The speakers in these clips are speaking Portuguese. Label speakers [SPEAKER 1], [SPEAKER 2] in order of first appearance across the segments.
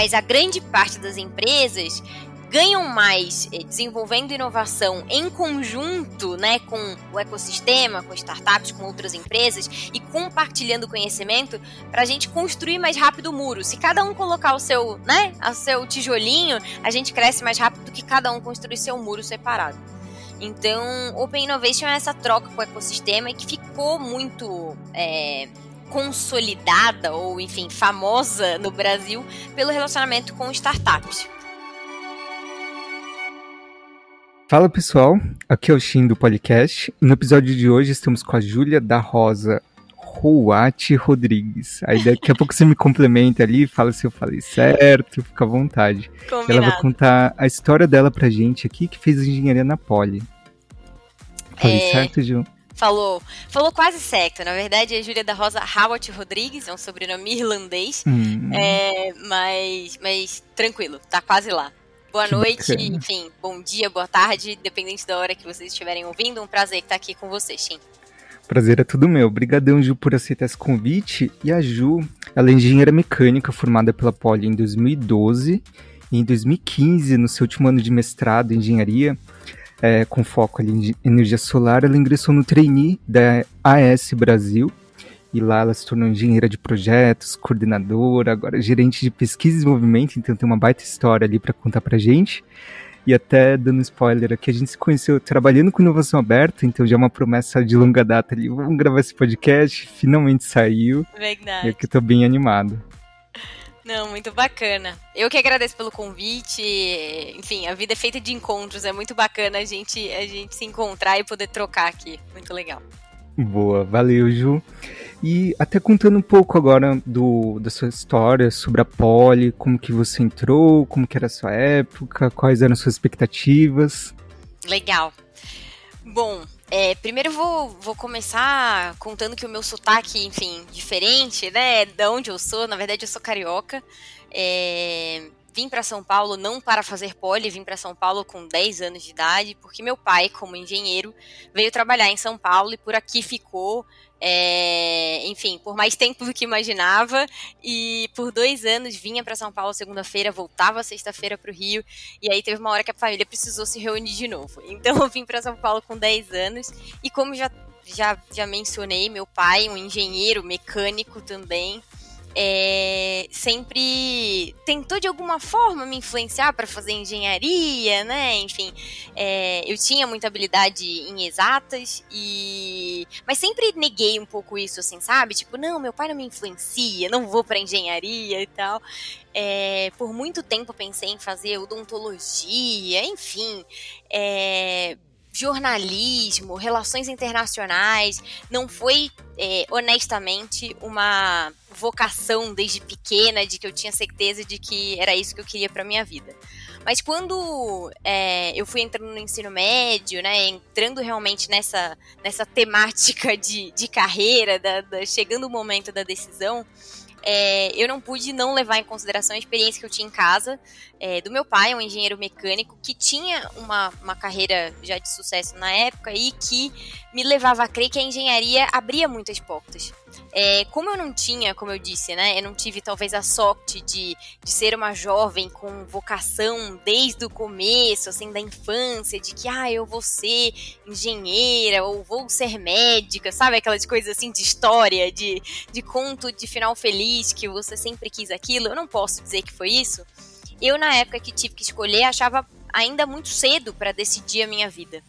[SPEAKER 1] mas a grande parte das empresas ganham mais eh, desenvolvendo inovação em conjunto, né, com o ecossistema, com startups, com outras empresas e compartilhando conhecimento para a gente construir mais rápido o muro. Se cada um colocar o seu, né, o seu tijolinho, a gente cresce mais rápido do que cada um construir seu muro separado. Então, Open Innovation é essa troca com o ecossistema e que ficou muito é, consolidada ou, enfim, famosa no Brasil pelo relacionamento com startups.
[SPEAKER 2] Fala pessoal, aqui é o Shin do podcast. No episódio de hoje estamos com a Júlia da Rosa Rouati Rodrigues. Aí daqui a pouco você me complementa ali, fala se eu falei certo, fica à vontade.
[SPEAKER 1] Combinado.
[SPEAKER 2] Ela vai contar a história dela pra gente aqui, que fez engenharia na Poli. Falei
[SPEAKER 1] É.
[SPEAKER 2] certo, Ju?
[SPEAKER 1] Falou, falou quase certo. Na verdade, é Júlia da Rosa Howard Rodrigues, é um sobrenome irlandês.
[SPEAKER 2] Hum,
[SPEAKER 1] É, mas, mas tranquilo, tá quase lá. Boa
[SPEAKER 2] Que
[SPEAKER 1] noite,
[SPEAKER 2] bacana.
[SPEAKER 1] enfim, bom dia, boa tarde, dependente da hora que vocês estiverem ouvindo. Um prazer estar aqui com vocês, Shin.
[SPEAKER 2] Prazer é tudo meu. Obrigadão, Ju, por aceitar esse convite. E a Ju, ela é engenheira mecânica formada pela Poli em 2012. E em 2015, no seu último ano de mestrado em engenharia, é, com foco ali em energia solar, ela ingressou no trainee da AS Brasil. E lá ela se tornou engenheira de projetos, coordenadora, agora gerente de pesquisa e desenvolvimento, então tem uma baita história ali para contar pra gente. E até dando spoiler aqui, a gente se conheceu trabalhando com inovação aberta, então já é uma promessa de longa data ali. Vamos gravar esse podcast, finalmente saiu. E
[SPEAKER 1] Verdade.
[SPEAKER 2] aqui eu tô bem animado.
[SPEAKER 1] Não, muito bacana. Eu que agradeço pelo convite. Enfim, a vida é feita de encontros. É muito bacana a gente, a gente se encontrar e poder trocar aqui. Muito legal.
[SPEAKER 2] Boa, valeu, Ju. E até contando um pouco agora do, da sua história sobre a Poli, como que você entrou, como que era a sua época, quais eram suas expectativas.
[SPEAKER 1] Legal. Bom, é, primeiro vou, vou começar contando que o meu sotaque, enfim, diferente, né? Da onde eu sou, na verdade eu sou carioca. É, vim para São Paulo não para fazer poli, vim para São Paulo com 10 anos de idade, porque meu pai, como engenheiro, veio trabalhar em São Paulo e por aqui ficou. É, enfim, por mais tempo do que imaginava, e por dois anos vinha para São Paulo segunda-feira, voltava sexta-feira para o Rio, e aí teve uma hora que a família precisou se reunir de novo. Então eu vim para São Paulo com 10 anos. E como já já, já mencionei, meu pai, um engenheiro mecânico também, é, sempre tentou de alguma forma me influenciar para fazer engenharia, né? Enfim, é, eu tinha muita habilidade em exatas e, mas sempre neguei um pouco isso, assim, sabe? Tipo, não, meu pai não me influencia, não vou para engenharia e tal. É, por muito tempo pensei em fazer odontologia, enfim, é, jornalismo, relações internacionais, não foi é, honestamente uma vocação desde pequena de que eu tinha certeza de que era isso que eu queria para minha vida. Mas quando é, eu fui entrando no ensino médio, né, entrando realmente nessa, nessa temática de, de carreira, da, da- chegando o momento da decisão, é, eu não pude não levar em consideração a experiência que eu tinha em casa é, do meu pai, um engenheiro mecânico que tinha uma, uma carreira já de sucesso na época e que me levava a crer que a engenharia abria muitas portas. É, como eu não tinha, como eu disse, né, eu não tive talvez a sorte de, de ser uma jovem com vocação desde o começo, assim, da infância, de que, ah, eu vou ser engenheira ou vou ser médica, sabe? Aquelas coisas assim de história, de, de conto de final feliz, que você sempre quis aquilo. Eu não posso dizer que foi isso. Eu, na época que tive que escolher, achava ainda muito cedo para decidir a minha vida.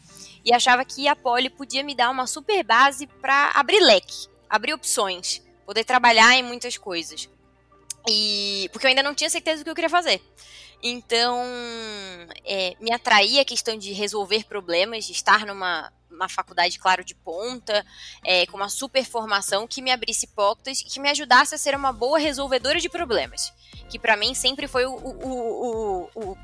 [SPEAKER 1] E achava que a Poli podia me dar uma super base para abrir leque, abrir opções, poder trabalhar em muitas coisas. E porque eu ainda não tinha certeza do que eu queria fazer. Então, é, me atraía a questão de resolver problemas, de estar numa uma faculdade, claro, de ponta, é, com uma super formação que me abrisse portas e que me ajudasse a ser uma boa resolvedora de problemas. Que para mim sempre foi o, o, o, o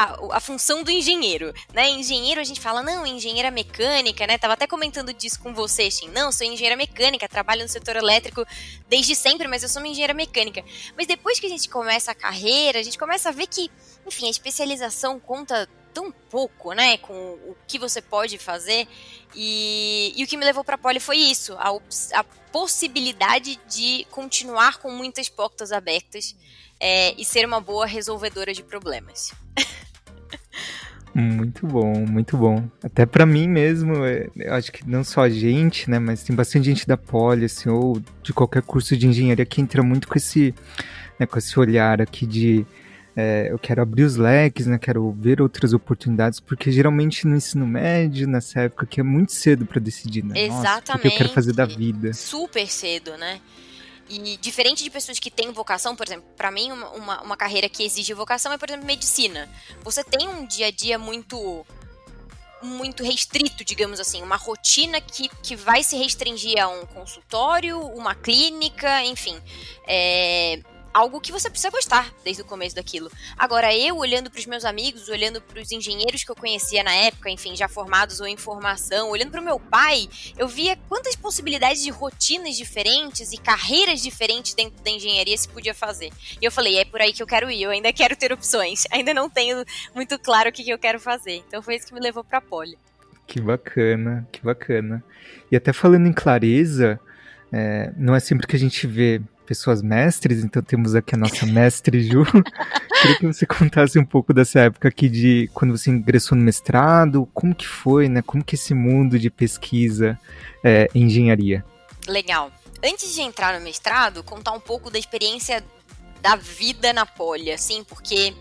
[SPEAKER 1] a, a, função do engenheiro, né? Engenheiro a gente fala, não, engenheira mecânica, né? Tava até comentando disso com você, Shin. Não, sou engenheira mecânica, trabalho no setor elétrico desde sempre, mas eu sou uma engenheira mecânica. Mas depois que a gente começa a carreira, a gente começa a ver que, enfim, a especialização conta tão pouco, né, com o que você pode fazer. E, e o que me levou para a Poli foi isso, a, a, possibilidade de continuar com muitas portas abertas é, e ser uma boa resolvedora de problemas.
[SPEAKER 2] Muito bom, muito bom. Até para mim mesmo, é, eu acho que não só a gente, né, mas tem bastante gente da Poli, assim, ou de qualquer curso de engenharia que entra muito com esse, né, com esse olhar aqui de é, eu quero abrir os leques, né, quero ver outras oportunidades, porque geralmente no ensino médio, nessa época que é muito cedo para decidir, né?
[SPEAKER 1] Exatamente.
[SPEAKER 2] Nossa, o que eu quero fazer da vida.
[SPEAKER 1] Super cedo, né? E diferente de pessoas que têm vocação, por exemplo, para mim, uma, uma, uma, carreira que exige vocação é, por exemplo, medicina. Você tem um dia a dia muito muito restrito, digamos assim, uma rotina que, que vai se restringir a um consultório, uma clínica, enfim. É, algo que você precisa gostar desde o começo daquilo. Agora, eu olhando para os meus amigos, olhando para os engenheiros que eu conhecia na época, enfim, já formados ou em formação, olhando para o meu pai, eu via quantas possibilidades de rotinas diferentes e carreiras diferentes dentro da engenharia se podia fazer. E eu falei, é por aí que eu quero ir, eu ainda quero ter opções, ainda não tenho muito claro o que, que eu quero fazer. Então foi isso que me levou para a Poli.
[SPEAKER 2] Que bacana, que bacana. E até falando em clareza, é, não é sempre que a gente vê pessoas mestres, então temos aqui a nossa mestre Ju. Queria que você contasse um pouco dessa época aqui de quando você ingressou no mestrado, como que foi, né? Como que esse mundo de pesquisa é, em engenharia?
[SPEAKER 1] Legal. Antes de entrar no mestrado, contar um pouco da experiência da vida na Poli, assim, porque,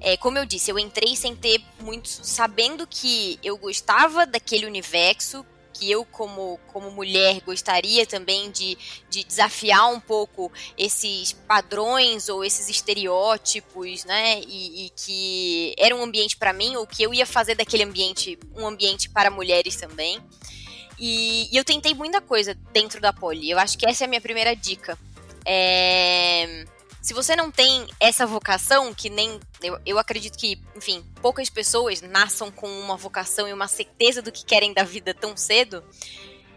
[SPEAKER 1] é, como eu disse, eu entrei sem ter muito. sabendo que eu gostava daquele universo, que eu, como, como mulher, gostaria também de, de desafiar um pouco esses padrões ou esses estereótipos, né? E, e que era um ambiente para mim, ou que eu ia fazer daquele ambiente um ambiente para mulheres também. E, e eu tentei muita coisa dentro da Poli. Eu acho que essa é a minha primeira dica. É se você não tem essa vocação, que nem. Eu, eu acredito que, enfim, poucas pessoas nasçam com uma vocação e uma certeza do que querem da vida tão cedo,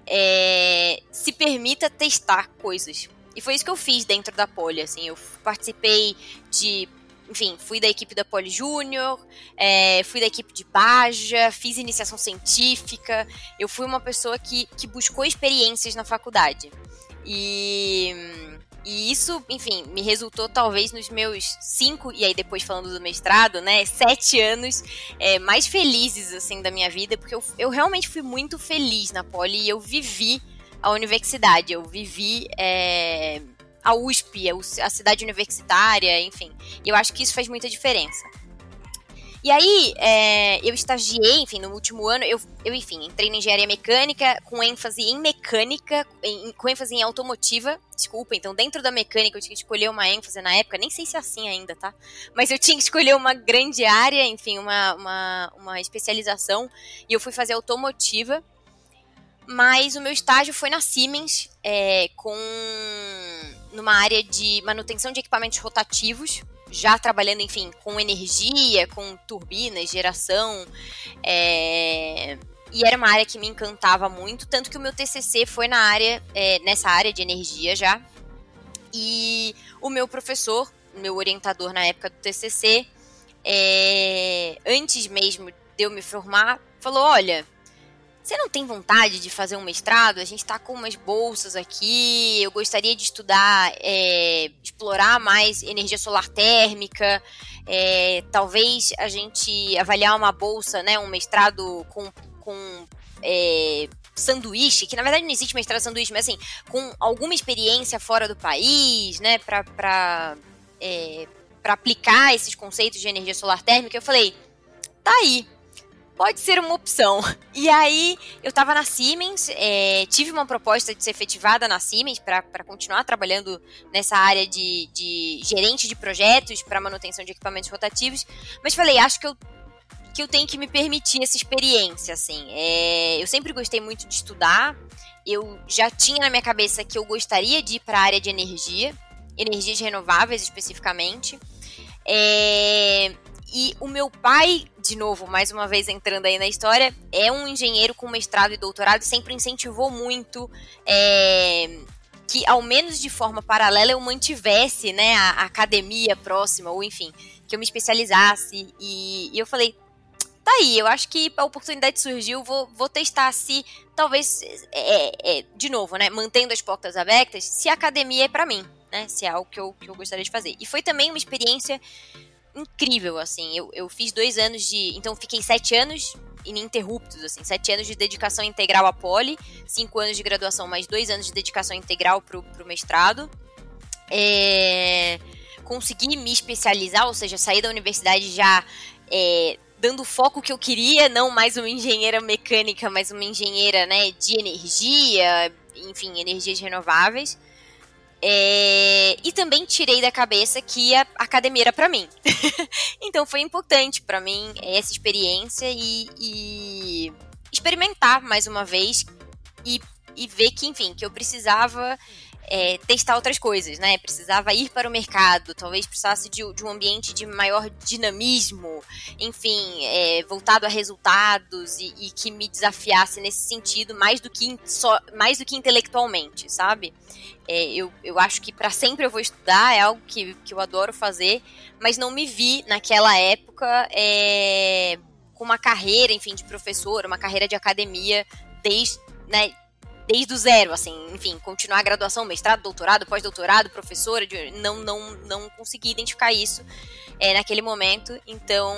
[SPEAKER 1] é, se permita testar coisas. E foi isso que eu fiz dentro da Poli, assim, eu participei de enfim, fui da equipe da Poli Júnior, é, fui da equipe de Baja, fiz iniciação científica. Eu fui uma pessoa que, que buscou experiências na faculdade. E e isso, enfim, me resultou talvez nos meus cinco, e aí depois falando do mestrado, né, sete anos é, mais felizes, assim, da minha vida, porque eu, eu realmente fui muito feliz na Poli e eu vivi a universidade, eu vivi é, a USP, a cidade universitária, enfim. E eu acho que isso faz muita diferença. E aí, é, eu estagiei, enfim, no último ano, eu, eu, enfim, entrei na engenharia mecânica com ênfase em mecânica, em, com ênfase em automotiva. Desculpa, então dentro da mecânica eu tinha que escolher uma ênfase na época, nem sei se é assim ainda, tá? Mas eu tinha que escolher uma grande área, enfim, uma, uma, uma especialização, e eu fui fazer automotiva. Mas o meu estágio foi na Siemens, é, com numa área de manutenção de equipamentos rotativos, já trabalhando, enfim, com energia, com turbinas, geração. É... E era uma área que me encantava muito, tanto que o meu TCC foi na área, é, nessa área de energia já. E o meu professor, meu orientador na época do TCC, é, antes mesmo de eu me formar, falou: Olha, você não tem vontade de fazer um mestrado? A gente está com umas bolsas aqui. Eu gostaria de estudar, é, explorar mais energia solar térmica. É, talvez a gente avaliar uma bolsa, né, um mestrado com, com é, sanduíche, que na verdade não existe mestrado sanduíche, mas assim, com alguma experiência fora do país, né, para é, aplicar esses conceitos de energia solar térmica. Eu falei, tá aí pode ser uma opção. E aí, eu estava na Siemens, é, tive uma proposta de ser efetivada na Siemens para continuar trabalhando nessa área de, de gerente de projetos para manutenção de equipamentos rotativos, mas falei, acho que eu que eu tenho que me permitir essa experiência, assim. É, eu sempre gostei muito de estudar. Eu já tinha na minha cabeça que eu gostaria de ir para a área de energia, energias renováveis especificamente. É, e o meu pai, de novo, mais uma vez entrando aí na história, é um engenheiro com mestrado e doutorado, sempre incentivou muito é, que, ao menos de forma paralela, eu mantivesse né, a, a academia próxima, ou enfim, que eu me especializasse. E, e eu falei, tá aí. Eu acho que a oportunidade surgiu, vou, vou testar se, talvez, é, é, de novo, né? Mantendo as portas abertas, se a academia é para mim, né? Se é algo que eu, que eu gostaria de fazer. E foi também uma experiência incrível, assim. Eu, eu fiz dois anos de. Então, fiquei sete anos ininterruptos, assim. Sete anos de dedicação integral à poli, cinco anos de graduação, mais dois anos de dedicação integral pro, pro mestrado. É, consegui me especializar, ou seja, sair da universidade já é, dando o foco que eu queria, não mais uma engenheira mecânica, mas uma engenheira né, de energia, enfim, energias renováveis. É, e também tirei da cabeça que a academia era para mim. então foi importante para mim essa experiência e, e, experimentar mais uma vez e, e ver que, enfim, que eu precisava é, testar outras coisas, né? Precisava ir para o mercado, talvez precisasse de, de um ambiente de maior dinamismo, enfim, é, voltado a resultados e, e, que me desafiasse nesse sentido mais do que, só, mais do que intelectualmente, sabe? É, eu, eu acho que para sempre eu vou estudar, é algo que, que eu adoro fazer, mas não me vi naquela época é, com uma carreira, enfim, de professor, uma carreira de academia desde, né, desde o zero, assim, enfim, continuar a graduação, mestrado, doutorado, pós-doutorado, professora, de, não, não, não consegui identificar isso é, naquele momento, então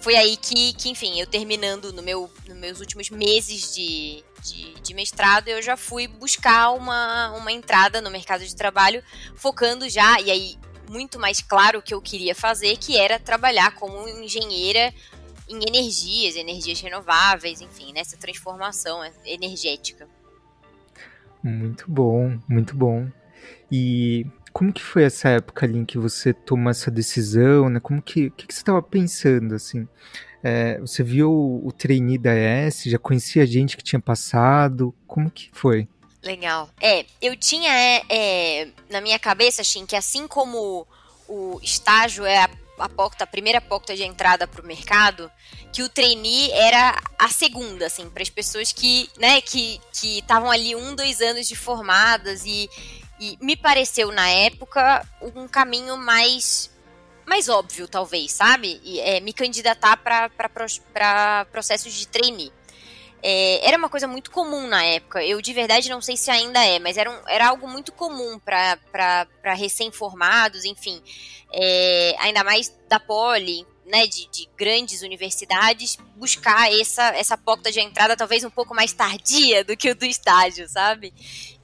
[SPEAKER 1] foi aí que, que enfim, eu terminando no meu, nos meus últimos meses de, de, de, mestrado, eu já fui buscar uma, uma entrada no mercado de trabalho, focando já, e aí muito mais claro o que eu queria fazer, que era trabalhar como engenheira em energias, energias renováveis, enfim, nessa transformação energética.
[SPEAKER 2] Muito bom, muito bom. E como que foi essa época ali em que você tomou essa decisão, né? Como que, que, que você estava pensando, assim? É, você viu o, o trainee da ES, já conhecia gente que tinha passado, como que foi?
[SPEAKER 1] Legal. É, eu tinha é, é, na minha cabeça, assim, que assim como o estágio é a a porta, a primeira porta de entrada para o mercado, que o trainee era a segunda, assim, para as pessoas que, né, que estavam ali um, dois anos de formadas e, e me pareceu na época um caminho mais mais óbvio, talvez, sabe? E, é, me candidatar para processos de trainee. É, era uma coisa muito comum na época. Eu de verdade não sei se ainda é, mas era, um, era algo muito comum para recém-formados, enfim. É, ainda mais da Poli, né, de, de, grandes universidades, buscar essa, essa porta de entrada talvez um pouco mais tardia do que o do estágio, sabe?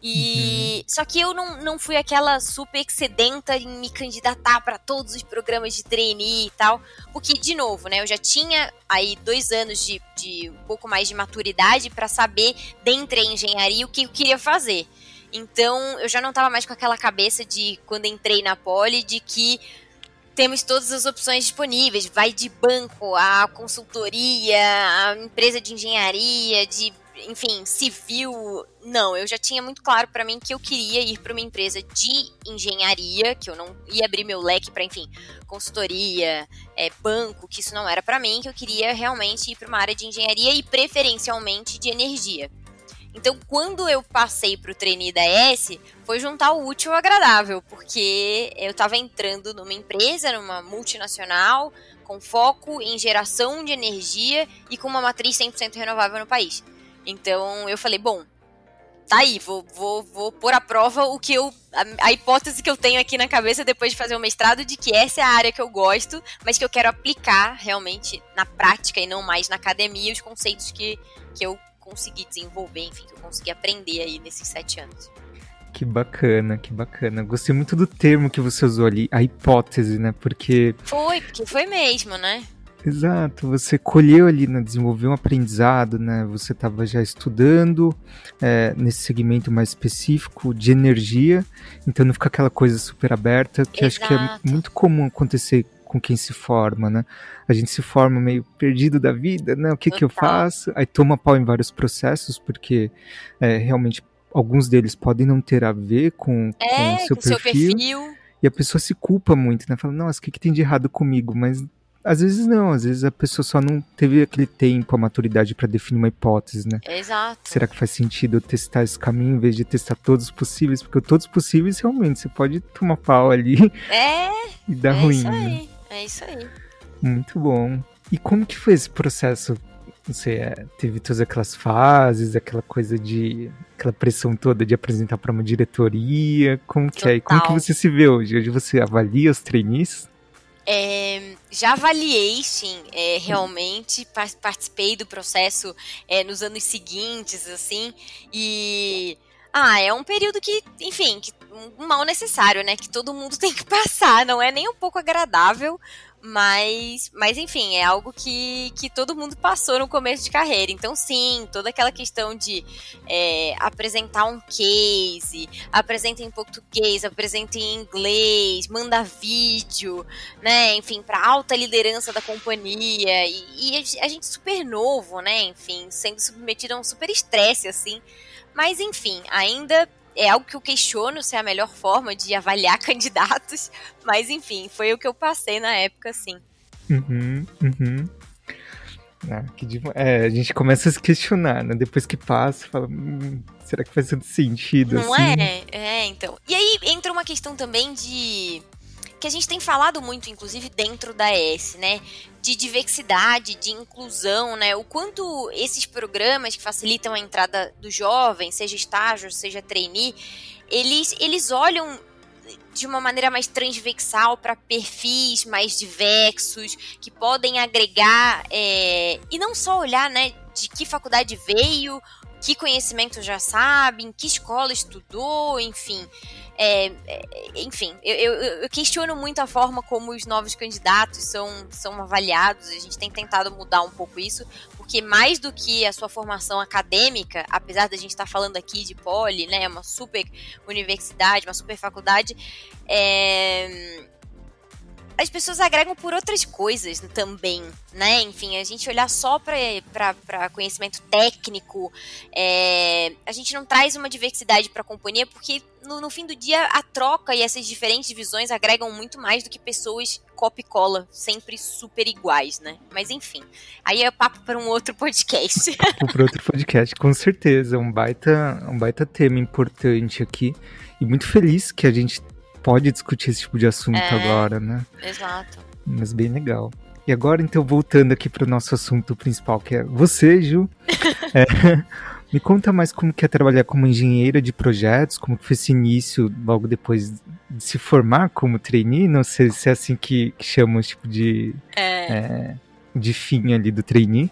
[SPEAKER 1] E uhum. só que eu não, não fui aquela super excedenta em me candidatar para todos os programas de trainee e tal, porque de novo, né, eu já tinha aí dois anos de, de um pouco mais de maturidade para saber dentro da engenharia o que eu queria fazer. Então eu já não estava mais com aquela cabeça de quando entrei na Poli de que temos todas as opções disponíveis, vai de banco a consultoria, a empresa de engenharia, de enfim, civil, não, eu já tinha muito claro para mim que eu queria ir para uma empresa de engenharia, que eu não ia abrir meu leque para, enfim, consultoria, é, banco, que isso não era para mim, que eu queria realmente ir para uma área de engenharia e preferencialmente de energia. Então, quando eu passei para o trainee da S, foi juntar o útil ao agradável, porque eu estava entrando numa empresa, numa multinacional, com foco em geração de energia e com uma matriz 100% renovável no país. Então, eu falei, bom, tá aí, vou, vou, vou pôr à prova o que eu. A, a, hipótese que eu tenho aqui na cabeça depois de fazer o mestrado de que essa é a área que eu gosto, mas que eu quero aplicar realmente na prática e não mais na academia os conceitos que, que eu consegui desenvolver, enfim, que eu consegui aprender aí nesses sete anos.
[SPEAKER 2] Que bacana, que bacana. Gostei muito do termo que você usou ali, a hipótese, né? Porque.
[SPEAKER 1] Foi, porque foi mesmo, né?
[SPEAKER 2] Exato, você colheu ali, né, desenvolveu um aprendizado, né? Você estava já estudando é, nesse segmento mais específico de energia, então não fica aquela coisa super aberta, que Exato. acho que é muito comum acontecer com quem se forma, né? A gente se forma meio perdido da vida, né? O que, que eu faço? Aí toma pau em vários processos, porque é, realmente alguns deles podem não ter a ver com, é, com o seu, com perfil, seu perfil. E a pessoa se culpa muito, né? Fala, nossa, o que, que tem de errado comigo? Mas às vezes não, às vezes a pessoa só não teve aquele tempo, a maturidade para definir uma hipótese, né?
[SPEAKER 1] Exato.
[SPEAKER 2] Será que faz sentido eu testar esse caminho em vez de testar todos os possíveis? Porque todos os possíveis realmente você pode tomar pau ali
[SPEAKER 1] é,
[SPEAKER 2] e dar
[SPEAKER 1] é
[SPEAKER 2] ruim.
[SPEAKER 1] Isso
[SPEAKER 2] né?
[SPEAKER 1] aí. É isso aí.
[SPEAKER 2] Muito bom. E como que foi esse processo? Você é, teve todas aquelas fases, aquela coisa de. aquela pressão toda de apresentar para uma diretoria. Como que Total. é? E como que você se vê hoje? Hoje você avalia os trainees?
[SPEAKER 1] É, já avaliei, sim, é, realmente participei do processo é, nos anos seguintes, assim, e ah, é um período que, enfim, que, um mal necessário, né? Que todo mundo tem que passar. Não é nem um pouco agradável, mas, mas enfim, é algo que, que todo mundo passou no começo de carreira. Então, sim, toda aquela questão de é, apresentar um case, apresenta em português, apresenta em inglês, manda vídeo, né? Enfim, para alta liderança da companhia. E, e a gente super novo, né? Enfim, sendo submetido a um super estresse, assim. Mas, enfim, ainda é algo que eu questiono se é a melhor forma de avaliar candidatos, mas enfim, foi o que eu passei na época, sim.
[SPEAKER 2] Uhum, uhum. Ah, é, a gente começa a se questionar, né? Depois que passa, fala, hum, será que faz todo sentido?
[SPEAKER 1] Não
[SPEAKER 2] assim?
[SPEAKER 1] é? É, então. E aí entra uma questão também de que a gente tem falado muito, inclusive dentro da ES, né? De diversidade, de inclusão, né? O quanto esses programas que facilitam a entrada do jovem, seja estágio, seja trainee, eles, eles olham de uma maneira mais transversal para perfis mais diversos, que podem agregar, é, e não só olhar, né, de que faculdade veio, que conhecimento já sabe, em que escola estudou, enfim. É, é, enfim, eu, eu, eu, questiono muito a forma como os novos candidatos são, são avaliados. A gente tem tentado mudar um pouco isso, porque mais do que a sua formação acadêmica, apesar da gente estar falando aqui de Poli, né, uma super universidade, uma super faculdade, é, as pessoas agregam por outras coisas também, né? Enfim, a gente olhar só para conhecimento técnico, é, a gente não traz uma diversidade para a companhia, porque no, no, fim do dia a troca e essas diferentes visões agregam muito mais do que pessoas copy cola, sempre super iguais, né? Mas enfim, aí é papo para um outro podcast.
[SPEAKER 2] para outro podcast, com certeza, um baita, um baita tema importante aqui e muito feliz que a gente pode discutir esse tipo de assunto é, agora, né?
[SPEAKER 1] Exato.
[SPEAKER 2] Mas bem legal. E agora, então, voltando aqui para o nosso assunto principal, que é você, Ju. é, me conta mais como que é trabalhar como engenheira de projetos, como foi esse início logo depois de se formar como trainee, não sei se é assim que, que chamam esse tipo de, é... É, de fim ali do trainee.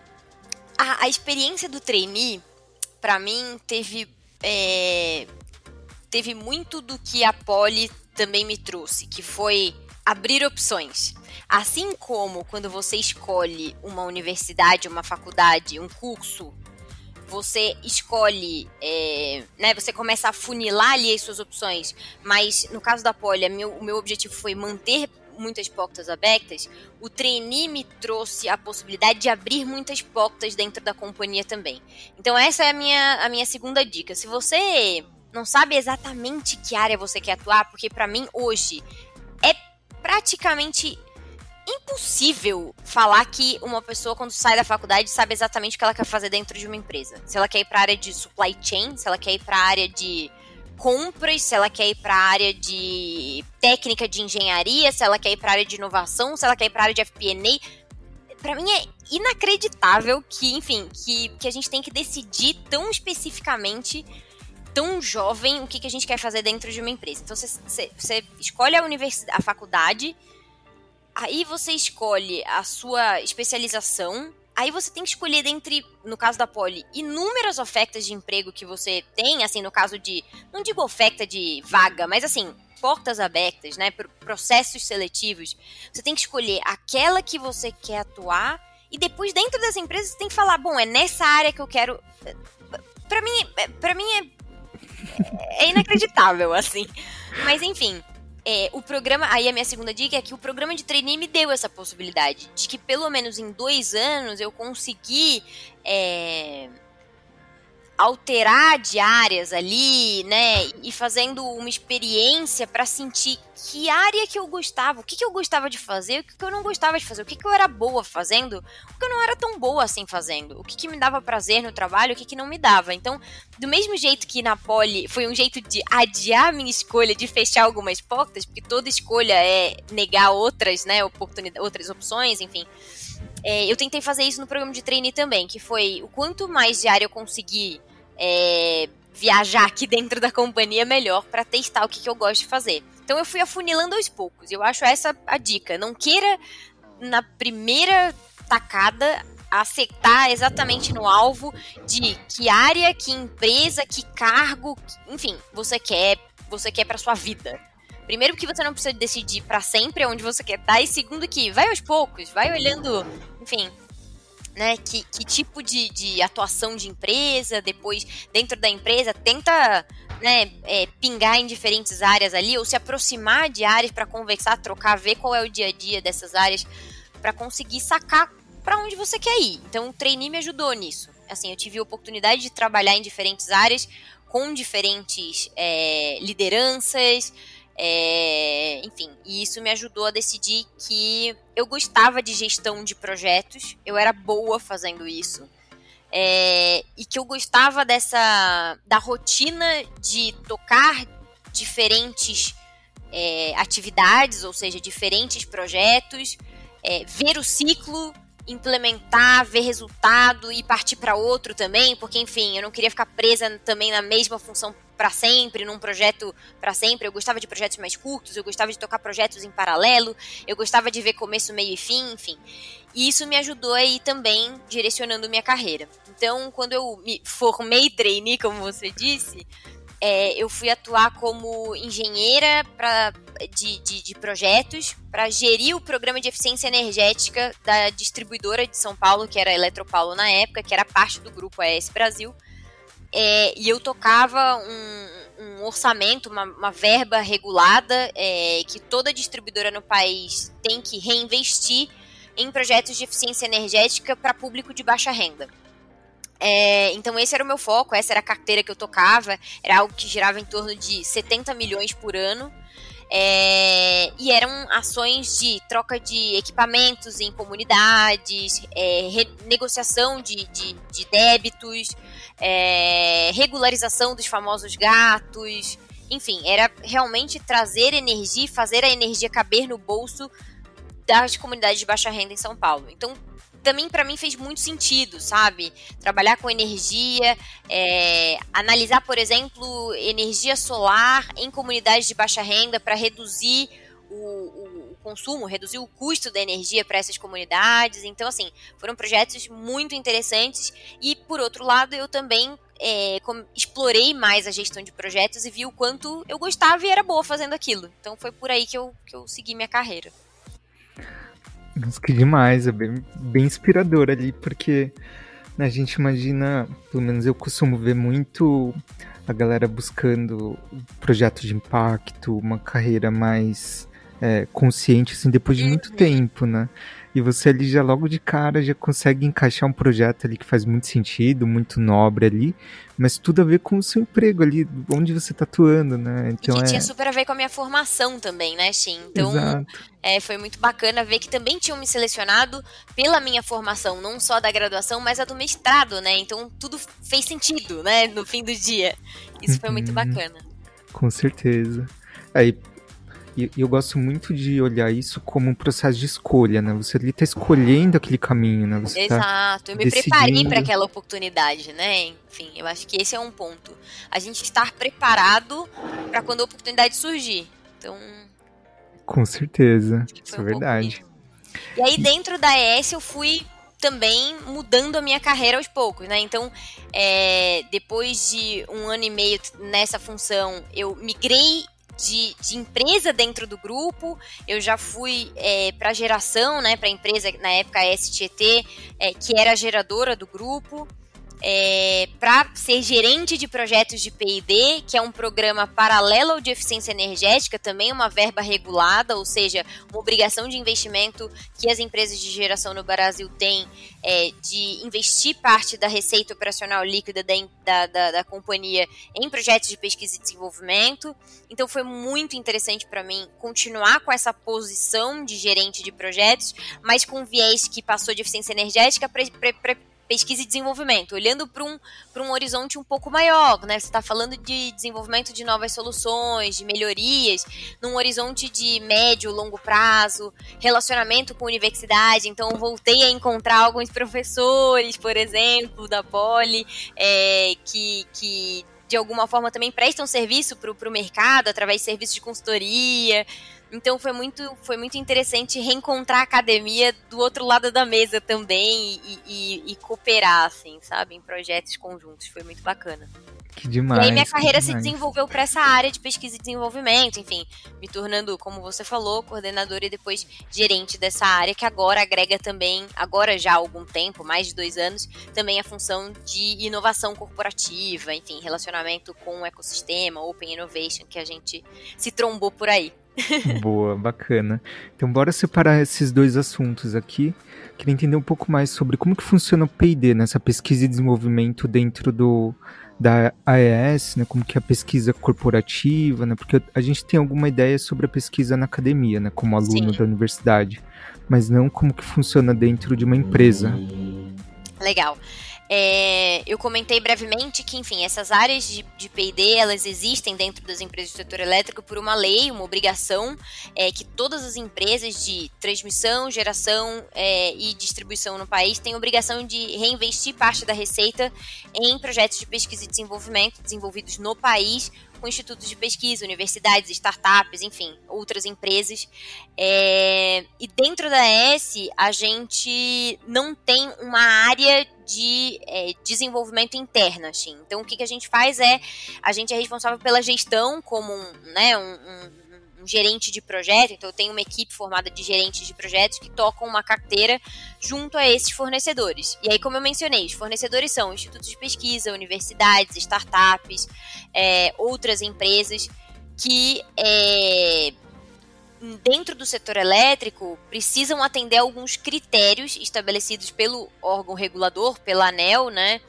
[SPEAKER 1] A, a experiência do trainee, para mim, teve, é, teve muito do que a Poli também me trouxe, que foi abrir opções. Assim como quando você escolhe uma universidade, uma faculdade, um curso, você escolhe, é, né, você começa a funilar ali as suas opções, mas no caso da Poli, meu, o meu objetivo foi manter muitas portas abertas, o trainee me trouxe a possibilidade de abrir muitas portas dentro da companhia também. Então essa é a minha, a minha segunda dica. Se você não sabe exatamente que área você quer atuar, porque para mim hoje é praticamente impossível falar que uma pessoa quando sai da faculdade sabe exatamente o que ela quer fazer dentro de uma empresa. Se ela quer ir para a área de supply chain, se ela quer ir para a área de compras, se ela quer ir para a área de técnica de engenharia, se ela quer ir para a área de inovação, se ela quer ir para a área de FP&A. Para mim é inacreditável que, enfim, que, que a gente tem que decidir tão especificamente tão jovem o que, que a gente quer fazer dentro de uma empresa. Então você, você escolhe a universidade, a faculdade, aí você escolhe a sua especialização, aí você tem que escolher dentre, no caso da Poli, inúmeras ofertas de emprego que você tem, assim, no caso de, não digo oferta de vaga, mas assim, portas abertas, né, processos seletivos. Você tem que escolher aquela que você quer atuar e depois dentro das empresas você tem que falar, bom, é nessa área que eu quero inacreditável, assim. Mas enfim, é, o programa. Aí a minha segunda dica é que o programa de trainee me deu essa possibilidade. De que pelo menos em dois anos eu consegui. É, alterar diárias ali, né? E fazendo uma experiência para sentir que área que eu gostava, o que, que eu gostava de fazer, o que, que eu não gostava de fazer, o que, que eu era boa fazendo, o que eu não era tão boa assim fazendo, o que, que me dava prazer no trabalho, o que, que não me dava. Então, do mesmo jeito que na Poli foi um jeito de adiar minha escolha, de fechar algumas portas, porque toda escolha é negar outras, né, oportunidades, outras opções, enfim é, eu tentei fazer isso no programa de treine também, que foi o quanto mais de área eu conseguir é, viajar aqui dentro da companhia, melhor para testar o que, que eu gosto de fazer. Então eu fui afunilando aos poucos. Eu acho essa a dica. Não queira na primeira tacada acertar exatamente no alvo de que área, que empresa, que cargo, enfim, você quer, você quer para sua vida. Primeiro que você não precisa decidir para sempre onde você quer estar e segundo que vai aos poucos, vai olhando, enfim, né, que, que tipo de, de atuação de empresa, depois dentro da empresa, tenta né, é, pingar em diferentes áreas ali, ou se aproximar de áreas para conversar, trocar, ver qual é o dia a dia dessas áreas, para conseguir sacar para onde você quer ir. Então, o trainee me ajudou nisso. Assim, eu tive a oportunidade de trabalhar em diferentes áreas, com diferentes é, lideranças, é, enfim, e isso me ajudou a decidir que eu gostava de gestão de projetos, eu era boa fazendo isso. É, e que eu gostava dessa da rotina de tocar diferentes é, atividades, ou seja, diferentes projetos, é, ver o ciclo implementar, ver resultado e partir para outro também, porque enfim, eu não queria ficar presa também na mesma função para sempre, num projeto para sempre. Eu gostava de projetos mais curtos, eu gostava de tocar projetos em paralelo, eu gostava de ver começo, meio e fim, enfim. E isso me ajudou aí também direcionando minha carreira. Então, quando eu me formei trainee, como você disse, é, eu fui atuar como engenheira pra, de, de, de projetos para gerir o programa de eficiência energética da distribuidora de São Paulo, que era a Eletropaulo na época, que era parte do grupo AES Brasil. É, e eu tocava um, um orçamento, uma, uma, verba regulada é, que toda distribuidora no país tem que reinvestir em projetos de eficiência energética para público de baixa renda. É, então esse era o meu foco, essa era a carteira que eu tocava, era algo que girava em torno de 70 milhões por ano. É, e eram ações de troca de equipamentos em comunidades, é, negociação de, de, de débitos, é, regularização dos famosos gatos, enfim, era realmente trazer energia fazer a energia caber no bolso das comunidades de baixa renda em São Paulo. Então, também para mim fez muito sentido, sabe? Trabalhar com energia, é, analisar, por exemplo, energia solar em comunidades de baixa renda para reduzir o, o, consumo, reduzir o custo da energia para essas comunidades. Então, assim, foram projetos muito interessantes. E, por outro lado, eu também é, explorei mais a gestão de projetos e vi o quanto eu gostava e era boa fazendo aquilo. Então, foi por aí que eu, que eu segui minha carreira.
[SPEAKER 2] Nossa, que demais, é bem, bem inspirador ali, porque né, a gente imagina, pelo menos eu costumo ver muito a galera buscando projetos de impacto, uma carreira mais é, consciente, assim, depois de muito uhum. tempo, né? E você ali já logo de cara já consegue encaixar um projeto ali que faz muito sentido, muito nobre ali, mas tudo a ver com o seu emprego ali, onde você tá atuando, né?
[SPEAKER 1] Então e que é... tinha super a ver com a minha formação também, né, Shin? Então é, foi muito bacana ver que também tinham me selecionado pela minha formação, não só da graduação, mas a do mestrado, né? Então tudo fez sentido, né, no fim do dia. Isso foi muito uhum. bacana.
[SPEAKER 2] Com certeza. Aí, e eu gosto muito de olhar isso como um processo de escolha, né? Você ali tá escolhendo aquele caminho, né? Você
[SPEAKER 1] tá Exato, tá eu me decidindo... preparei para aquela oportunidade, né? Enfim, eu acho que esse é um ponto. A gente estar preparado para quando a oportunidade surgir. Então.
[SPEAKER 2] Com certeza, isso é um verdade.
[SPEAKER 1] E aí, dentro da ES, eu fui também mudando a minha carreira aos poucos, né? Então, é, depois de um ano e meio nessa função, eu migrei de, de empresa dentro do grupo. Eu já fui é, para geração, né, para a empresa, na época a STT, é, que era a geradora do grupo é, para ser gerente de projetos de P&D, que é um programa paralelo ao de eficiência energética, também uma verba regulada, ou seja, uma obrigação de investimento que as empresas de geração no Brasil têm é, de investir parte da receita operacional líquida da, da, da companhia em projetos de pesquisa e desenvolvimento. Então foi muito interessante para mim continuar com essa posição de gerente de projetos, mas com viés que passou de eficiência energética para pesquisa e desenvolvimento, olhando para um, um horizonte um pouco maior, né? Você está falando de desenvolvimento de novas soluções, de melhorias, num horizonte de médio, longo prazo, relacionamento com a universidade. Então, voltei a encontrar alguns professores, por exemplo, da Poli, é, que, que de alguma forma também prestam serviço para o mercado através de serviços de consultoria. Então foi muito, foi muito interessante reencontrar a academia do outro lado da mesa também e, e, e cooperar, assim, sabe, em projetos conjuntos. Foi muito bacana.
[SPEAKER 2] Que demais.
[SPEAKER 1] E aí minha carreira se desenvolveu para essa área de pesquisa e desenvolvimento, enfim, me tornando, como você falou, coordenadora e depois gerente dessa área, que agora agrega também, agora já há algum tempo, mais de dois anos, também a função de inovação corporativa, enfim, relacionamento com o ecossistema, Open Innovation, que a gente se trombou por aí.
[SPEAKER 2] Boa, bacana. Então bora separar esses dois assuntos aqui. Queria entender um pouco mais sobre como que funciona o P&D nessa pesquisa e desenvolvimento dentro do da AES, né, como que é a pesquisa corporativa, né, porque a gente tem alguma ideia sobre a pesquisa na academia, né, como aluno Sim. da universidade, mas não como que funciona dentro de uma empresa.
[SPEAKER 1] Legal. É, eu comentei brevemente que, enfim, essas áreas de, de P&D, elas existem dentro das empresas do setor elétrico por uma lei, uma obrigação, é, que todas as empresas de transmissão, geração é, e distribuição no país têm obrigação de reinvestir parte da receita em projetos de pesquisa e desenvolvimento desenvolvidos no país com institutos de pesquisa, universidades, startups, enfim, outras empresas. É, e dentro da S, a gente não tem uma área de é, desenvolvimento interno, assim. Então, o que, que a gente faz é, a gente é responsável pela gestão como um, né, um, um gerente de projeto, então eu tenho uma equipe formada de gerentes de projetos que tocam uma carteira junto a esses fornecedores. E aí, como eu mencionei, os fornecedores são institutos de pesquisa, universidades, startups, é, outras empresas que é, dentro do setor elétrico precisam atender alguns critérios estabelecidos pelo órgão regulador, pela ANEL, né?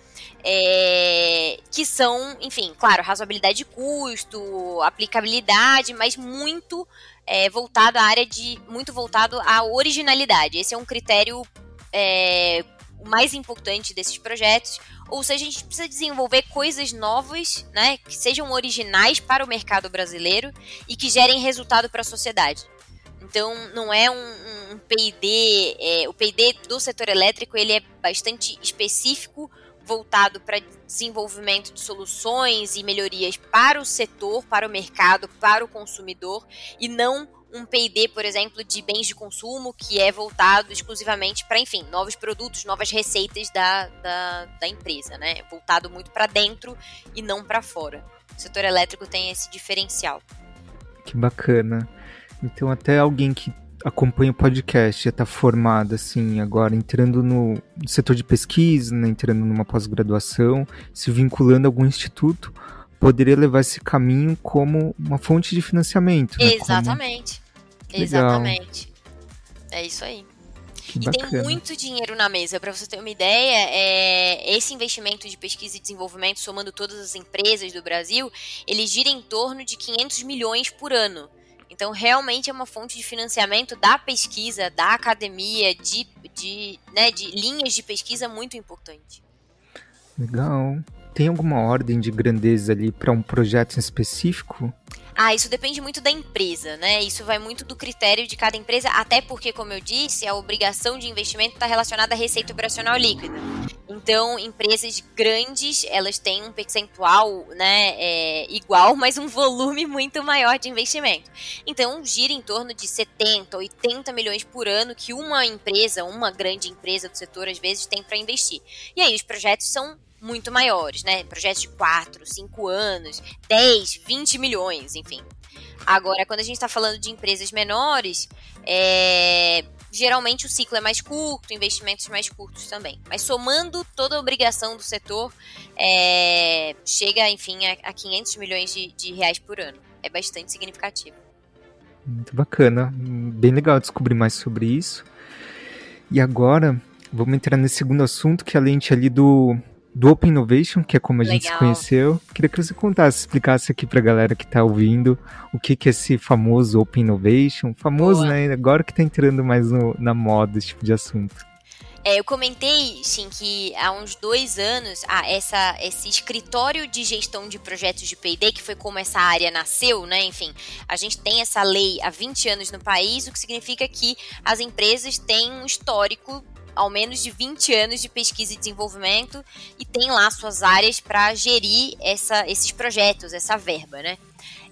[SPEAKER 1] É, que são, enfim, claro, razoabilidade de custo, aplicabilidade, mas muito é, voltado à área de. muito voltado à originalidade. Esse é um critério é, mais importante desses projetos. Ou seja, a gente precisa desenvolver coisas novas, né, que sejam originais para o mercado brasileiro e que gerem resultado para a sociedade. Então, não é um, um P&D, é, o P&D do setor elétrico ele é bastante específico voltado para desenvolvimento de soluções e melhorias para o setor, para o mercado, para o consumidor e não um P&D, por exemplo, de bens de consumo que é voltado exclusivamente para, enfim, novos produtos, novas receitas da, da, da empresa, né? Voltado muito para dentro e não para fora. O setor elétrico tem esse diferencial.
[SPEAKER 2] Que bacana. Então até alguém que acompanha o podcast, já está formado assim, agora entrando no setor de pesquisa, né, entrando numa pós-graduação, se vinculando a algum instituto, poderia levar esse caminho como uma fonte de financiamento.
[SPEAKER 1] Né, Exatamente. Como... Exatamente. É isso aí. Que e bacana. tem muito dinheiro na mesa. Para você ter uma ideia, é, esse investimento de pesquisa e desenvolvimento, somando todas as empresas do Brasil, ele gira em torno de 500 milhões por ano. Então, realmente é uma fonte de financiamento da pesquisa, da academia, de, de, né, de linhas de pesquisa muito importante.
[SPEAKER 2] Legal. Tem alguma ordem de grandeza ali para um projeto específico?
[SPEAKER 1] Ah, isso depende muito da empresa, né? Isso vai muito do critério de cada empresa, até porque, como eu disse, a obrigação de investimento está relacionada à receita operacional líquida. Então, empresas grandes, elas têm um percentual né, é, igual, mas um volume muito maior de investimento. Então, gira em torno de 70, 80 milhões por ano que uma empresa, uma grande empresa do setor, às vezes, tem para investir. E aí, os projetos são muito maiores, né? Projetos de 4, 5 anos, 10, 20 milhões, enfim. Agora, quando a gente está falando de empresas menores, é, geralmente o ciclo é mais curto, investimentos mais curtos também. Mas somando toda a obrigação do setor, é, chega, enfim, a, a 500 milhões de, de reais por ano. É bastante significativo.
[SPEAKER 2] Muito bacana. Bem legal descobrir mais sobre isso. E agora, vamos entrar nesse segundo assunto, que é além ali do do Open Innovation, que é como a Legal. gente se conheceu. Queria que você contasse, explicasse aqui pra galera que tá ouvindo o que, que é esse famoso Open Innovation. Famoso, Boa. né? Agora que tá entrando mais no, na moda esse tipo de assunto.
[SPEAKER 1] É, eu comentei, sim, que há uns dois anos, ah, essa, esse escritório de gestão de projetos de P&D, que foi como essa área nasceu, né? Enfim, a gente tem essa lei há 20 anos no país, o que significa que as empresas têm um histórico ao menos de 20 anos de pesquisa e desenvolvimento e tem lá suas áreas para gerir essa, esses projetos, essa verba, né?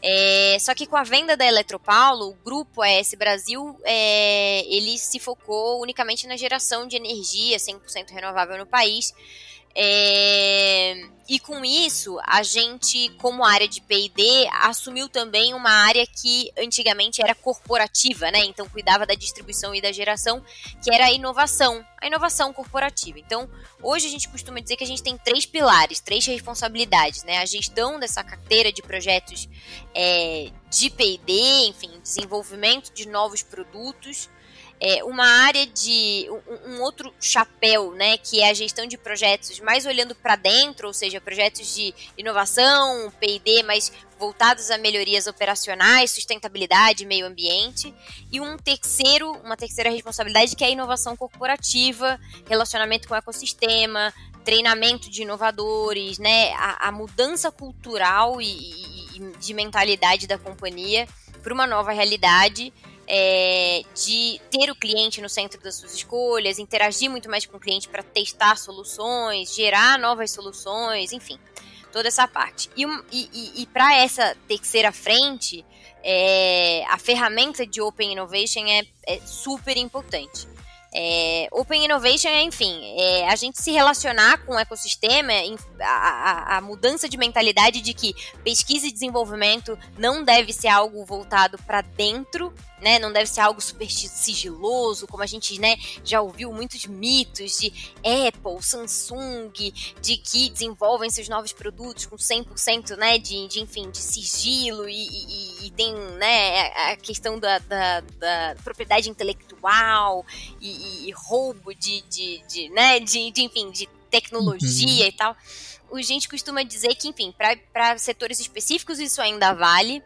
[SPEAKER 1] É, só que com a venda da Eletropaulo, o grupo AS Brasil, é, ele se focou unicamente na geração de energia 100% renovável no país, é, e com isso, a gente, como área de PD, assumiu também uma área que antigamente era corporativa, né? Então cuidava da distribuição e da geração, que era a inovação, a inovação corporativa. Então, hoje a gente costuma dizer que a gente tem três pilares, três responsabilidades, né? A gestão dessa carteira de projetos é, de PD, enfim, desenvolvimento de novos produtos é, uma área de um, um, outro chapéu, né, que é a gestão de projetos, mais olhando para dentro, ou seja, projetos de inovação, P&D, mais voltados a melhorias operacionais, sustentabilidade, meio ambiente, e um terceiro, uma terceira responsabilidade que é a inovação corporativa, relacionamento com o ecossistema, treinamento de inovadores, né, a, a mudança cultural e, e de mentalidade da companhia para uma nova realidade é, de ter o cliente no centro das suas escolhas, interagir muito mais com o cliente para testar soluções, gerar novas soluções, enfim, toda essa parte. E, e, e para essa terceira frente, é, a ferramenta de Open Innovation é, é super importante. É, Open Innovation é, enfim, é, a gente se relacionar com o ecossistema, a, a, a, mudança de mentalidade de que pesquisa e desenvolvimento não deve ser algo voltado para dentro, né? Não deve ser algo super sigiloso, como a gente, né, já ouviu muitos mitos de Apple, Samsung, de que desenvolvem seus novos produtos com 100%, né, de, de enfim, de sigilo e, e, e tem, né, a questão da, da, da propriedade intelectual e, e roubo de, de, de, né, de, de, enfim, de tecnologia uhum. e tal. O gente costuma dizer que, enfim, para setores específicos isso ainda vale,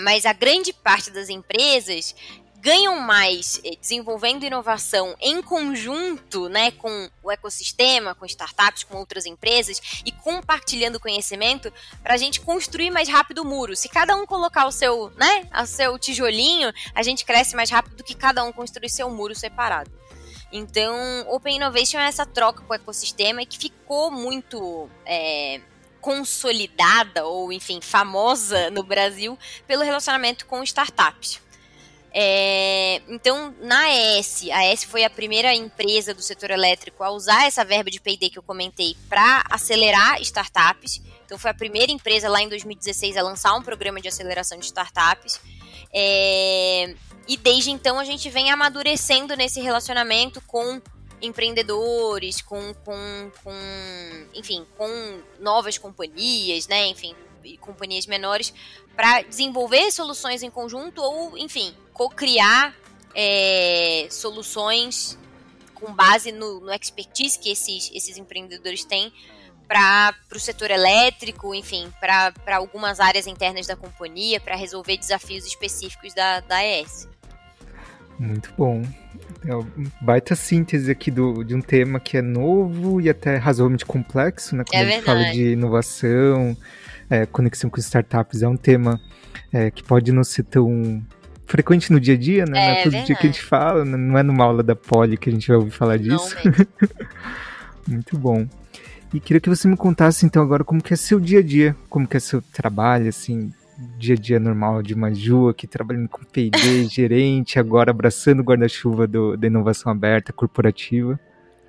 [SPEAKER 1] mas a grande parte das empresas ganham mais eh, desenvolvendo inovação em conjunto, né, com o ecossistema, com startups, com outras empresas e compartilhando conhecimento para a gente construir mais rápido o muro. Se cada um colocar o seu, né, o seu tijolinho, a gente cresce mais rápido do que cada um construir seu muro separado. Então, Open Innovation é essa troca com o ecossistema que ficou muito é, consolidada ou, enfim, famosa no Brasil pelo relacionamento com startups. É, então, na AES, a AES foi a primeira empresa do setor elétrico a usar essa verba de P&D que eu comentei para acelerar startups. Então, foi a primeira empresa lá em 2016 a lançar um programa de aceleração de startups. É, e desde então a gente vem amadurecendo nesse relacionamento com empreendedores, com, com, com enfim, com novas companhias, né, enfim, companhias menores, para desenvolver soluções em conjunto ou, enfim, co-criar é, soluções com base no, no expertise que esses, esses empreendedores têm para o setor elétrico, enfim, para algumas áreas internas da companhia, para resolver desafios específicos da, da ES.
[SPEAKER 2] Muito bom. É uma baita síntese aqui do, de um tema que é novo e até razoavelmente complexo, né? Quando é a gente fala de inovação, é, conexão com startups, é um tema é, que pode não ser tão frequente no dia a dia, né? É, não é todo verdade. dia que a gente fala, né? não é numa aula da Poli que a gente vai ouvir falar disso. Muito bom. E queria que você me contasse então agora como que é seu dia a dia, como que é seu trabalho, assim, dia a dia normal de Maju, aqui trabalhando com P&D, gerente, agora abraçando o guarda-chuva da inovação aberta corporativa.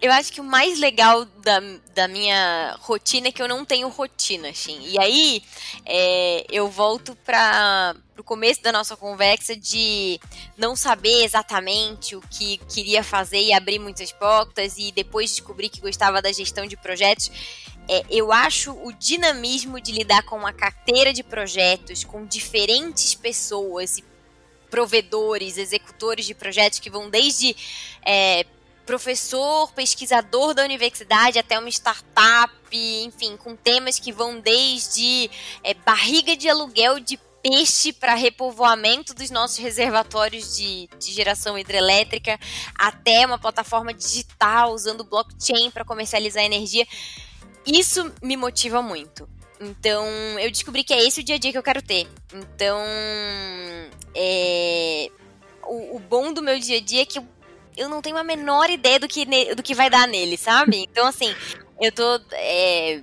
[SPEAKER 1] Eu acho que o mais legal da, da minha rotina é que eu não tenho rotina, assim. E aí é, eu volto para o começo da nossa conversa de não saber exatamente o que queria fazer e abrir muitas portas e depois descobrir que gostava da gestão de projetos é, eu acho o dinamismo de lidar com uma carteira de projetos, com diferentes pessoas e provedores, executores de projetos que vão desde é, professor, pesquisador da universidade até uma startup, enfim, com temas que vão desde é, barriga de aluguel de peixe para repovoamento dos nossos reservatórios de, de, geração hidrelétrica, até uma plataforma digital usando blockchain para comercializar energia. Isso me motiva muito. Então, eu descobri que é esse o dia a dia que eu quero ter. Então, é, o, o bom do meu dia a dia é que eu, eu não tenho a menor ideia do que, do que vai dar nele, sabe? Então, assim, eu tô é,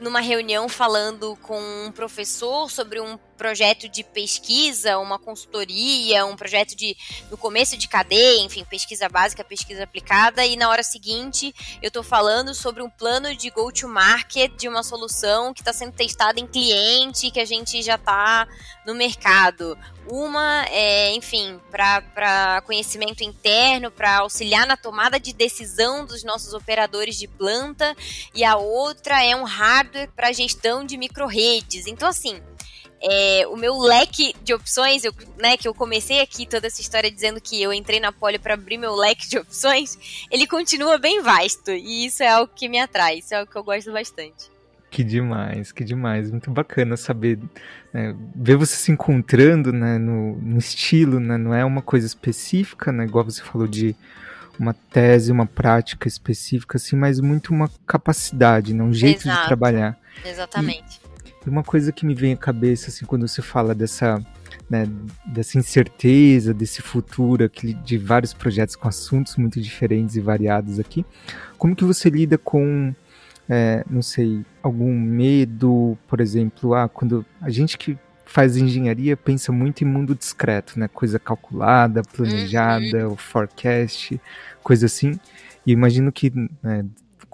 [SPEAKER 1] numa reunião falando com um professor sobre um projeto de pesquisa, uma consultoria, um projeto de no começo de cadeia, enfim, pesquisa básica, pesquisa aplicada, e na hora seguinte eu estou falando sobre um plano de go-to-market de uma solução que está sendo testada em cliente, que a gente já está no mercado. Uma, é, enfim, para conhecimento interno, para auxiliar na tomada de decisão dos nossos operadores de planta, e a outra é um hardware para gestão de micro-redes. Então, assim, é, o meu leque de opções, eu, né, que eu comecei aqui toda essa história dizendo que eu entrei na Poli para abrir meu leque de opções, ele continua bem vasto e isso é algo que me atrai, isso é algo que eu gosto bastante.
[SPEAKER 2] Que demais, que demais, muito bacana saber, né, ver você se encontrando né, no, no, estilo, né, não é uma coisa específica, né, igual você falou de uma tese, uma prática específica, assim, mas muito uma capacidade, né, um jeito Exato. de trabalhar.
[SPEAKER 1] Exatamente.
[SPEAKER 2] Uma coisa que me vem à cabeça, assim, quando você fala dessa, né, dessa incerteza, desse futuro aqui, de vários projetos com assuntos muito diferentes e variados aqui, como que você lida com, é, não sei, algum medo, por exemplo, ah, quando a gente que faz engenharia pensa muito em mundo discreto, né, coisa calculada, planejada, uhum. o forecast, coisa assim, e imagino que né,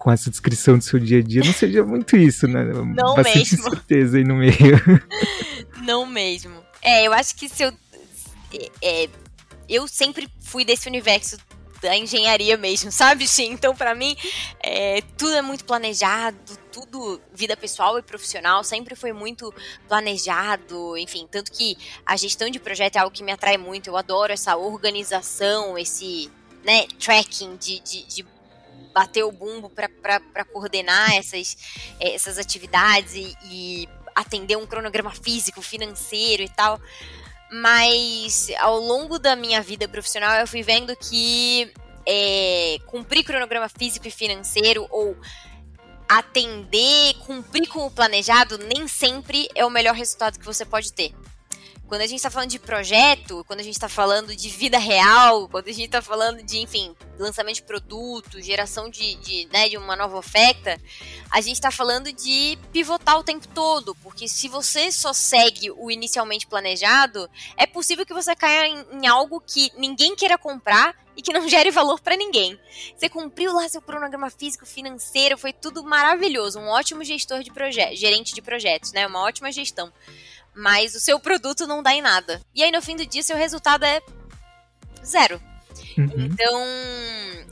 [SPEAKER 2] com essa descrição do seu dia a dia não seja muito isso, né?
[SPEAKER 1] Não Bastante mesmo.
[SPEAKER 2] certeza aí no meio.
[SPEAKER 1] Não mesmo. É, eu acho que se eu. É, eu sempre fui desse universo da engenharia mesmo, sabe, Sim? Então, para mim, é, tudo é muito planejado, tudo, vida pessoal e profissional, sempre foi muito planejado, enfim, tanto que a gestão de projeto é algo que me atrai muito, eu adoro essa organização, esse, né, tracking de, de, de bater o bumbo para coordenar essas, eh, essas atividades e, e atender um cronograma físico, financeiro e tal. Mas ao longo da minha vida profissional eu fui vendo que é, cumprir cronograma físico e financeiro ou atender, cumprir com o planejado, nem sempre é o melhor resultado que você pode ter. Quando a gente está falando de projeto, quando a gente está falando de vida real, quando a gente está falando de, enfim, lançamento de produto, geração de, de, né, de uma nova oferta, a gente está falando de pivotar o tempo todo, porque se você só segue o inicialmente planejado, é possível que você caia em, em algo que ninguém queira comprar e que não gere valor para ninguém. Você cumpriu lá seu cronograma físico, financeiro, foi tudo maravilhoso, um ótimo gestor de projetos, gerente de projetos, né? Uma ótima gestão mas o seu produto não dá em nada. E aí no fim do dia seu resultado é zero. Uhum. Então,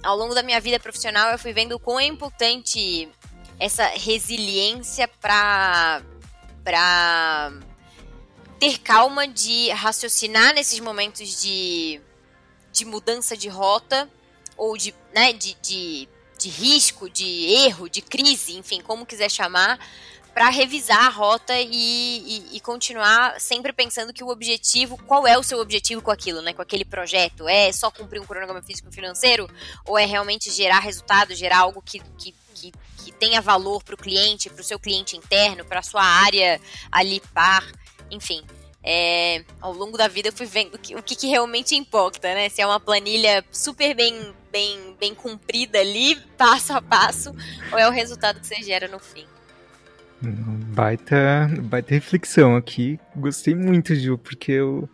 [SPEAKER 1] ao longo da minha vida profissional, eu fui vendo o quão é importante essa resiliência para para ter calma de raciocinar nesses momentos de, de mudança de rota ou de, né, de, de, de risco, de erro, de crise, enfim, como quiser chamar, para revisar a rota e, e, e, continuar sempre pensando que o objetivo, qual é o seu objetivo com aquilo, né? Com aquele projeto? É só cumprir um cronograma físico financeiro? Ou é realmente gerar resultado, gerar algo que, que, que, que tenha valor para o cliente, para o seu cliente interno, para a sua área ali par? Enfim. É, ao longo da vida eu fui vendo que, o que, que, realmente importa, né? Se é uma planilha super bem, bem, bem cumprida ali, passo a passo, ou é o resultado que você gera no fim.
[SPEAKER 2] Baita, baita reflexão aqui. Gostei muito, Gil, porque eu,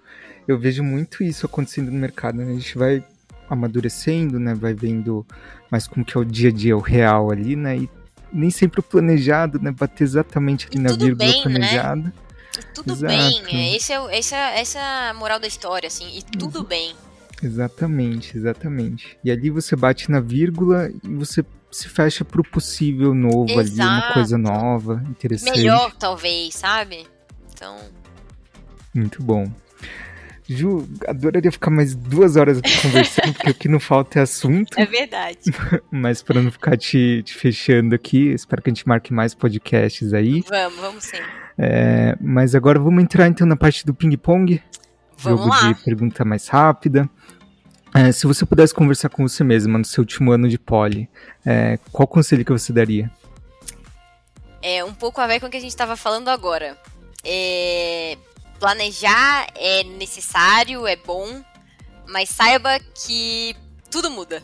[SPEAKER 2] eu vejo muito isso acontecendo no mercado. Né? A gente vai amadurecendo, né? Vai vendo mais como que é o dia a dia, o real ali, né? E nem sempre o planejado, né? Bater exatamente ali e na vírgula bem, planejada. Né?
[SPEAKER 1] tudo Exato. bem, é, esse é, esse é, essa é a moral da história, assim, e tudo bem.
[SPEAKER 2] Exatamente, exatamente. E ali você bate na vírgula e você se fecha pro possível novo Exato. ali, uma coisa nova, interessante.
[SPEAKER 1] Melhor, talvez, sabe? Então.
[SPEAKER 2] Muito bom. Ju, adoraria ficar mais duas horas aqui conversando, porque o que não falta é assunto.
[SPEAKER 1] É verdade.
[SPEAKER 2] Mas para não ficar te, te, fechando aqui, espero que a gente marque mais podcasts aí.
[SPEAKER 1] Vamos, vamos sim.
[SPEAKER 2] É, mas agora vamos entrar então na parte do ping-pong. Jogo
[SPEAKER 1] lá.
[SPEAKER 2] de pergunta mais rápida. É, se você pudesse conversar com você mesma no seu último ano de poli, é, qual conselho que você daria?
[SPEAKER 1] É um pouco a ver com o que a gente estava falando agora. É, planejar é necessário, é bom, mas saiba que tudo muda.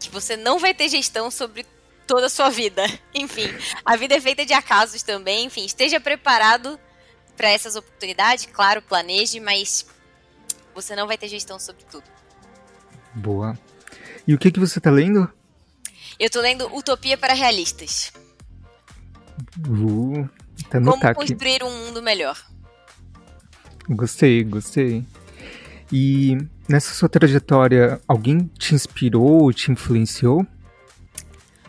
[SPEAKER 1] Que você não vai ter gestão sobre toda a sua vida. Enfim, a vida é feita de acasos também. Enfim, esteja preparado para essas oportunidades. Claro, planeje, mas você não vai ter gestão sobre tudo.
[SPEAKER 2] Boa. E o que, que você tá lendo?
[SPEAKER 1] Eu tô lendo Utopia para Realistas.
[SPEAKER 2] Uh, tá
[SPEAKER 1] Como
[SPEAKER 2] aqui.
[SPEAKER 1] construir um mundo melhor.
[SPEAKER 2] Gostei, gostei. E nessa sua trajetória, alguém te inspirou, te influenciou?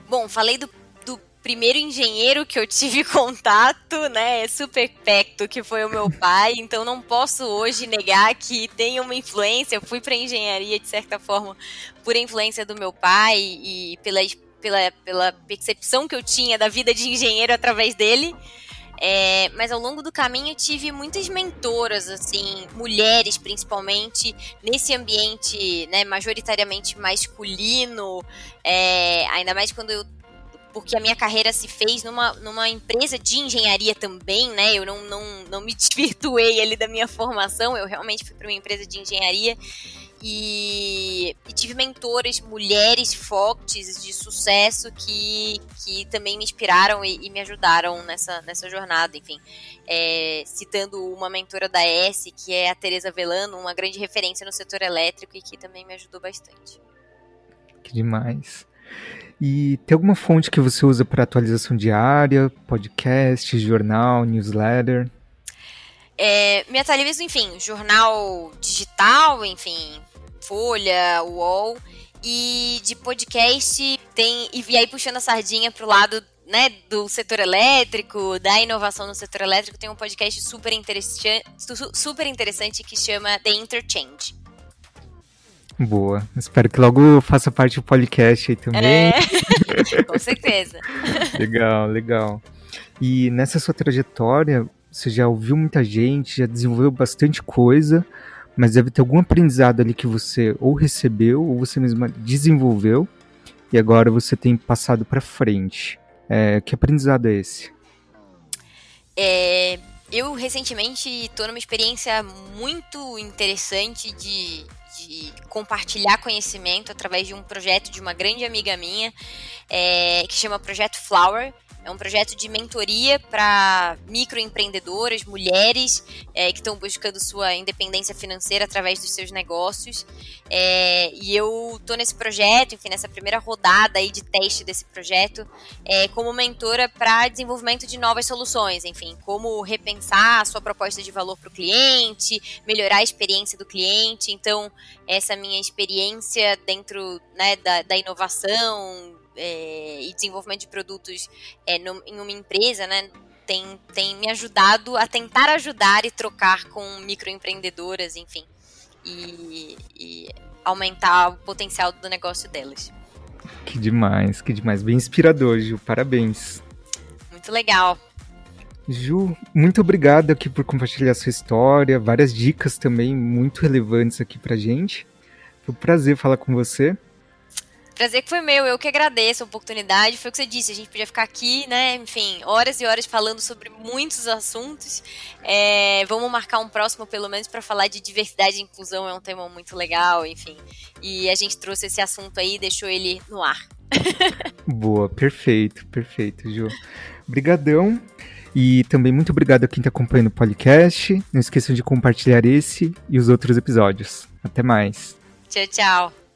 [SPEAKER 1] Bom, falei do primeiro engenheiro que eu tive contato, né? Super pecto, que foi o meu pai. Então não posso hoje negar que tem uma influência. Eu fui para engenharia de certa forma por influência do meu pai e pela, pela, pela percepção que eu tinha da vida de engenheiro através dele. É, mas ao longo do caminho tive muitas mentoras, assim, mulheres principalmente, nesse ambiente né, majoritariamente masculino, é, ainda mais quando eu. Porque a minha carreira se fez numa, numa empresa de engenharia também, né? Eu não, não, não me desvirtuei ali da minha formação, eu realmente fui para uma empresa de engenharia. E, e, tive mentoras, mulheres fortes de sucesso que, que também me inspiraram e, e me ajudaram nessa, nessa jornada. Enfim, é, citando uma mentora da S, que é a Teresa Velano, uma grande referência no setor elétrico e que também me ajudou bastante.
[SPEAKER 2] Que demais. E tem alguma fonte que você usa para atualização diária, podcast, jornal, newsletter?
[SPEAKER 1] É, me atualizo, enfim, jornal digital, enfim, Folha, UOL. E de podcast tem. E aí puxando a sardinha pro lado né, do setor elétrico, da inovação no setor elétrico, tem um podcast super interessante, super interessante que chama The Interchange.
[SPEAKER 2] Boa. Espero que logo faça parte do podcast aí também.
[SPEAKER 1] É, com certeza.
[SPEAKER 2] legal, legal. E nessa sua trajetória, você já ouviu muita gente, já desenvolveu bastante coisa, mas deve ter algum aprendizado ali que você ou recebeu ou você mesma desenvolveu e agora você tem passado para frente. É, que aprendizado é esse?
[SPEAKER 1] É, eu recentemente estou numa experiência muito interessante de, de, compartilhar conhecimento através de um projeto de uma grande amiga minha é, que chama Projeto Flower. É um projeto de mentoria para microempreendedoras, mulheres é, que estão buscando sua independência financeira através dos seus negócios. É, e eu tô nesse projeto, enfim, nessa primeira rodada aí de teste desse projeto, é, como mentora para desenvolvimento de novas soluções, enfim, como repensar a sua proposta de valor para o cliente, melhorar a experiência do cliente. Então, essa minha experiência dentro né, da, da inovação, é, e desenvolvimento de produtos é, no, em uma empresa, né, tem, tem me ajudado a tentar ajudar e trocar com microempreendedoras, enfim, e, e aumentar o potencial do negócio delas.
[SPEAKER 2] Que demais, que demais. Bem inspirador, Ju. Parabéns.
[SPEAKER 1] Muito legal.
[SPEAKER 2] Ju, muito obrigado aqui por compartilhar sua história, várias dicas também muito relevantes aqui pra gente. Foi um prazer falar com você.
[SPEAKER 1] Prazer que foi meu, eu que agradeço a oportunidade. Foi o que você disse, a gente podia ficar aqui, né? Enfim, horas e horas falando sobre muitos assuntos. É, vamos marcar um próximo, pelo menos, para falar de diversidade e inclusão, é um tema muito legal, enfim. E a gente trouxe esse assunto aí e deixou ele no ar.
[SPEAKER 2] Boa, perfeito, perfeito, Ju. Obrigadão. E também muito obrigado a quem está acompanhando o podcast. Não esqueçam de compartilhar esse e os outros episódios. Até mais.
[SPEAKER 1] Tchau, tchau.